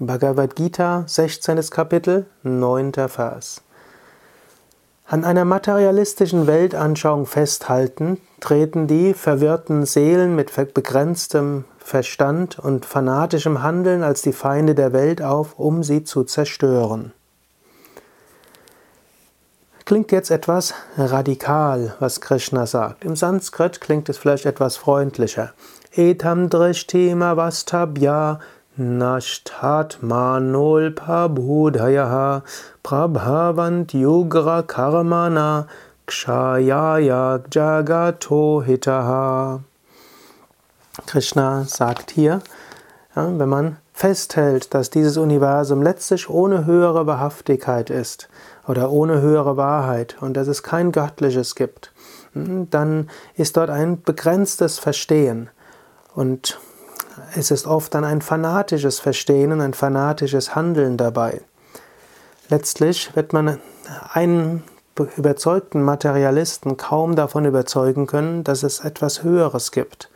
Bhagavad Gita, 16. Kapitel, 9. Vers. An einer materialistischen Weltanschauung festhalten, treten die verwirrten Seelen mit begrenztem Verstand und fanatischem Handeln als die Feinde der Welt auf, um sie zu zerstören. Klingt jetzt etwas radikal, was Krishna sagt. Im Sanskrit klingt es vielleicht etwas freundlicher. Etam drishtima vastabhya Nashtatmanol pabhudayaha prabhavant yugra karmana kshayaya jagato hitaha. Krishna sagt hier, ja, wenn man festhält, dass dieses Universum letztlich ohne höhere Wahrhaftigkeit ist oder ohne höhere Wahrheit und dass es kein Göttliches gibt, dann ist dort ein begrenztes Verstehen. Und es ist oft dann ein fanatisches Verstehen und ein fanatisches Handeln dabei. Letztlich wird man einen überzeugten Materialisten kaum davon überzeugen können, dass es etwas Höheres gibt.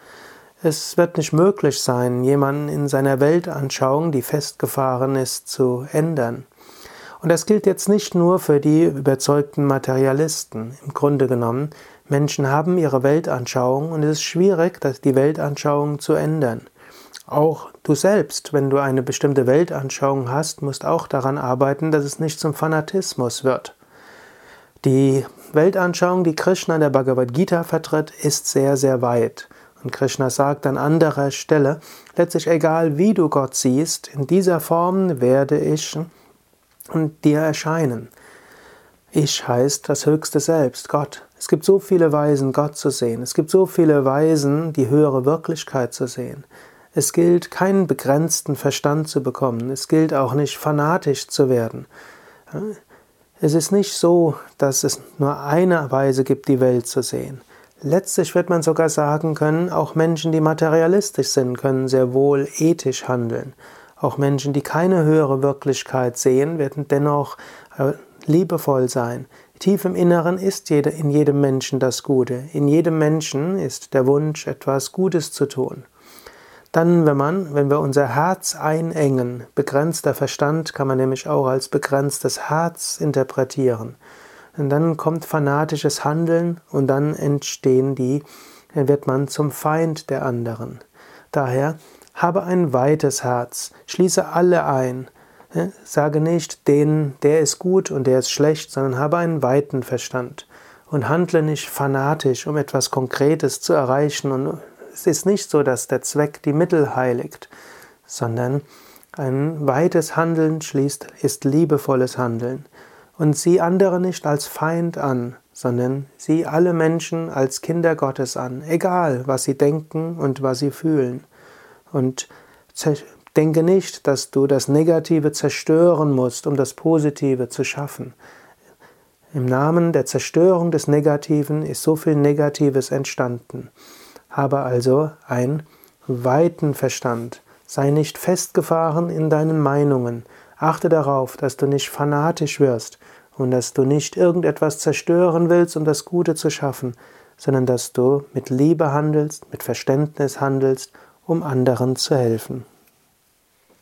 Es wird nicht möglich sein, jemanden in seiner Weltanschauung, die festgefahren ist, zu ändern. Und das gilt jetzt nicht nur für die überzeugten Materialisten. Im Grunde genommen, Menschen haben ihre Weltanschauung und es ist schwierig, die Weltanschauung zu ändern. Auch du selbst, wenn du eine bestimmte Weltanschauung hast, musst auch daran arbeiten, dass es nicht zum Fanatismus wird. Die Weltanschauung, die Krishna in der Bhagavad Gita vertritt, ist sehr, sehr weit. Und Krishna sagt an anderer Stelle, letztlich egal wie du Gott siehst, in dieser Form werde ich dir erscheinen. Ich heißt das höchste Selbst, Gott. Es gibt so viele Weisen, Gott zu sehen. Es gibt so viele Weisen, die höhere Wirklichkeit zu sehen. Es gilt, keinen begrenzten Verstand zu bekommen. Es gilt auch nicht, fanatisch zu werden. Es ist nicht so, dass es nur eine Weise gibt, die Welt zu sehen. Letztlich wird man sogar sagen können, auch Menschen, die materialistisch sind, können sehr wohl ethisch handeln. Auch Menschen, die keine höhere Wirklichkeit sehen, werden dennoch äh, liebevoll sein. Tief im Inneren ist in jedem Menschen das Gute. In jedem Menschen ist der Wunsch, etwas Gutes zu tun. Dann, wenn man, wenn wir unser Herz einengen, begrenzter Verstand kann man nämlich auch als begrenztes Herz interpretieren. Und dann kommt fanatisches Handeln und dann entstehen die, dann wird man zum Feind der anderen. Daher habe ein weites Herz, schließe alle ein. Sage nicht, den, der ist gut und der ist schlecht, sondern habe einen weiten Verstand und handle nicht fanatisch, um etwas Konkretes zu erreichen und es ist nicht so, dass der Zweck die Mittel heiligt, sondern ein weites Handeln schließt, ist liebevolles Handeln. Und sieh andere nicht als Feind an, sondern sieh alle Menschen als Kinder Gottes an, egal was sie denken und was sie fühlen. Und denke nicht, dass du das Negative zerstören musst, um das Positive zu schaffen. Im Namen der Zerstörung des Negativen ist so viel Negatives entstanden. Habe also einen weiten Verstand. Sei nicht festgefahren in deinen Meinungen. Achte darauf, dass du nicht fanatisch wirst und dass du nicht irgendetwas zerstören willst, um das Gute zu schaffen, sondern dass du mit Liebe handelst, mit Verständnis handelst, um anderen zu helfen.